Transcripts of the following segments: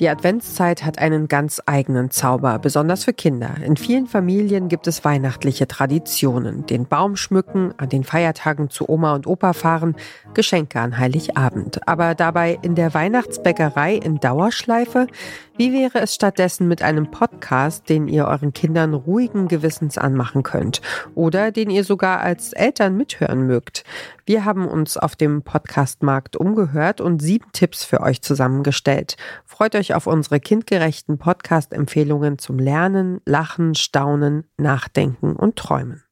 Die Adventszeit hat einen ganz eigenen Zauber, besonders für Kinder. In vielen Familien gibt es weihnachtliche Traditionen. Den Baum schmücken, an den Feiertagen zu Oma und Opa fahren, Geschenke an Heiligabend. Aber dabei in der Weihnachtsbäckerei in Dauerschleife? Wie wäre es stattdessen mit einem Podcast, den ihr euren Kindern ruhigen Gewissens anmachen könnt oder den ihr sogar als Eltern mithören mögt? Wir haben uns auf dem Podcastmarkt umgehört und sieben Tipps für euch zusammengestellt. Freut euch auf unsere kindgerechten Podcast-Empfehlungen zum Lernen, Lachen, Staunen, Nachdenken und Träumen.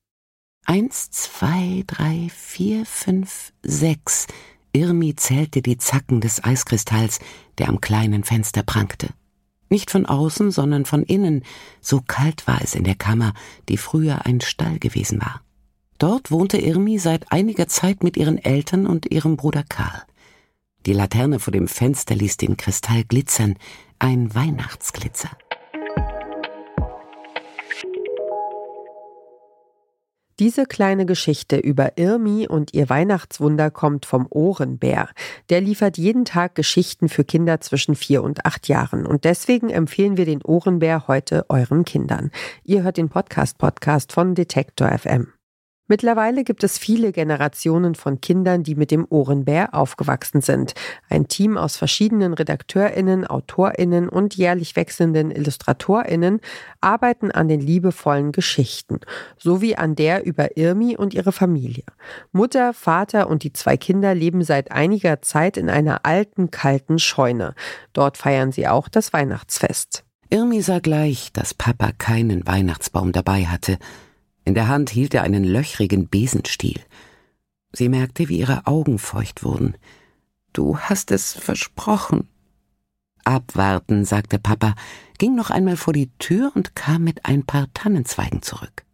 Eins, zwei, drei, vier, fünf, sechs. Irmi zählte die Zacken des Eiskristalls, der am kleinen Fenster prangte. Nicht von außen, sondern von innen, so kalt war es in der Kammer, die früher ein Stall gewesen war. Dort wohnte Irmi seit einiger Zeit mit ihren Eltern und ihrem Bruder Karl. Die Laterne vor dem Fenster ließ den Kristall glitzern, ein Weihnachtsglitzer. Diese kleine Geschichte über Irmi und ihr Weihnachtswunder kommt vom Ohrenbär. Der liefert jeden Tag Geschichten für Kinder zwischen vier und acht Jahren. Und deswegen empfehlen wir den Ohrenbär heute euren Kindern. Ihr hört den Podcast-Podcast von Detektor FM. Mittlerweile gibt es viele Generationen von Kindern, die mit dem Ohrenbär aufgewachsen sind. Ein Team aus verschiedenen Redakteurinnen, Autorinnen und jährlich wechselnden Illustratorinnen arbeiten an den liebevollen Geschichten, sowie an der über Irmi und ihre Familie. Mutter, Vater und die zwei Kinder leben seit einiger Zeit in einer alten, kalten Scheune. Dort feiern sie auch das Weihnachtsfest. Irmi sah gleich, dass Papa keinen Weihnachtsbaum dabei hatte, in der Hand hielt er einen löchrigen Besenstiel. Sie merkte, wie ihre Augen feucht wurden. Du hast es versprochen. Abwarten, sagte Papa, ging noch einmal vor die Tür und kam mit ein paar Tannenzweigen zurück.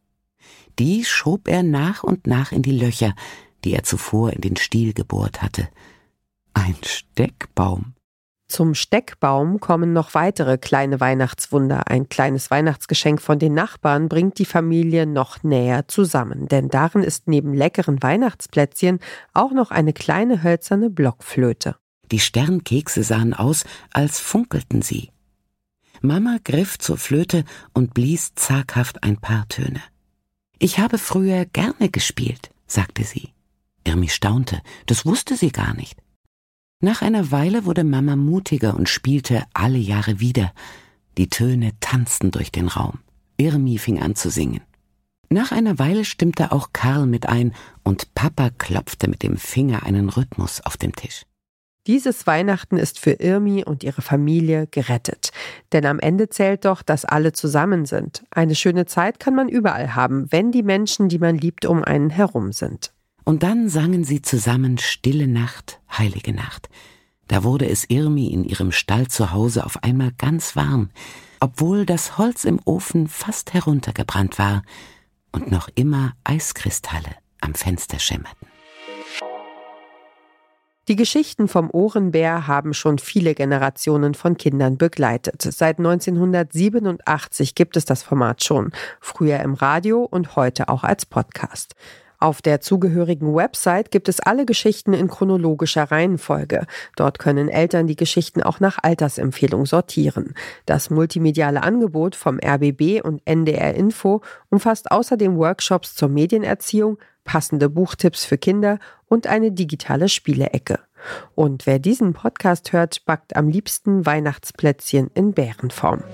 Die schob er nach und nach in die Löcher, die er zuvor in den Stiel gebohrt hatte. Ein Steckbaum. Zum Steckbaum kommen noch weitere kleine Weihnachtswunder. Ein kleines Weihnachtsgeschenk von den Nachbarn bringt die Familie noch näher zusammen, denn darin ist neben leckeren Weihnachtsplätzchen auch noch eine kleine hölzerne Blockflöte. Die Sternkekse sahen aus, als funkelten sie. Mama griff zur Flöte und blies zaghaft ein paar Töne. Ich habe früher gerne gespielt, sagte sie. Irmi staunte, das wusste sie gar nicht. Nach einer Weile wurde Mama mutiger und spielte alle Jahre wieder. Die Töne tanzten durch den Raum. Irmi fing an zu singen. Nach einer Weile stimmte auch Karl mit ein und Papa klopfte mit dem Finger einen Rhythmus auf dem Tisch. Dieses Weihnachten ist für Irmi und ihre Familie gerettet. Denn am Ende zählt doch, dass alle zusammen sind. Eine schöne Zeit kann man überall haben, wenn die Menschen, die man liebt, um einen herum sind. Und dann sangen sie zusammen Stille Nacht, heilige Nacht. Da wurde es Irmi in ihrem Stall zu Hause auf einmal ganz warm, obwohl das Holz im Ofen fast heruntergebrannt war und noch immer Eiskristalle am Fenster schimmerten. Die Geschichten vom Ohrenbär haben schon viele Generationen von Kindern begleitet. Seit 1987 gibt es das Format schon, früher im Radio und heute auch als Podcast. Auf der zugehörigen Website gibt es alle Geschichten in chronologischer Reihenfolge. Dort können Eltern die Geschichten auch nach Altersempfehlung sortieren. Das multimediale Angebot vom RBB und NDR Info umfasst außerdem Workshops zur Medienerziehung, passende Buchtipps für Kinder und eine digitale Spielecke. Und wer diesen Podcast hört, backt am liebsten Weihnachtsplätzchen in Bärenform.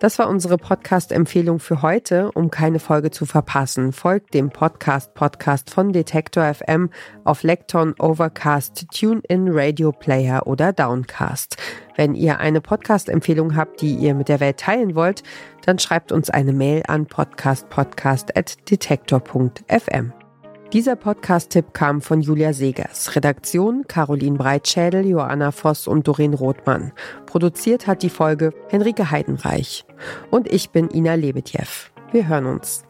Das war unsere Podcast-Empfehlung für heute. Um keine Folge zu verpassen, folgt dem Podcast-Podcast von Detektor FM auf Lekton, Overcast, TuneIn, Radio Player oder Downcast. Wenn ihr eine Podcast-Empfehlung habt, die ihr mit der Welt teilen wollt, dann schreibt uns eine Mail an podcastpodcast.detektor.fm. Dieser Podcast-Tipp kam von Julia Segers. Redaktion Caroline Breitschädel, Joanna Voss und Doreen Rothmann. Produziert hat die Folge Henrike Heidenreich. Und ich bin Ina Lebetjew. Wir hören uns.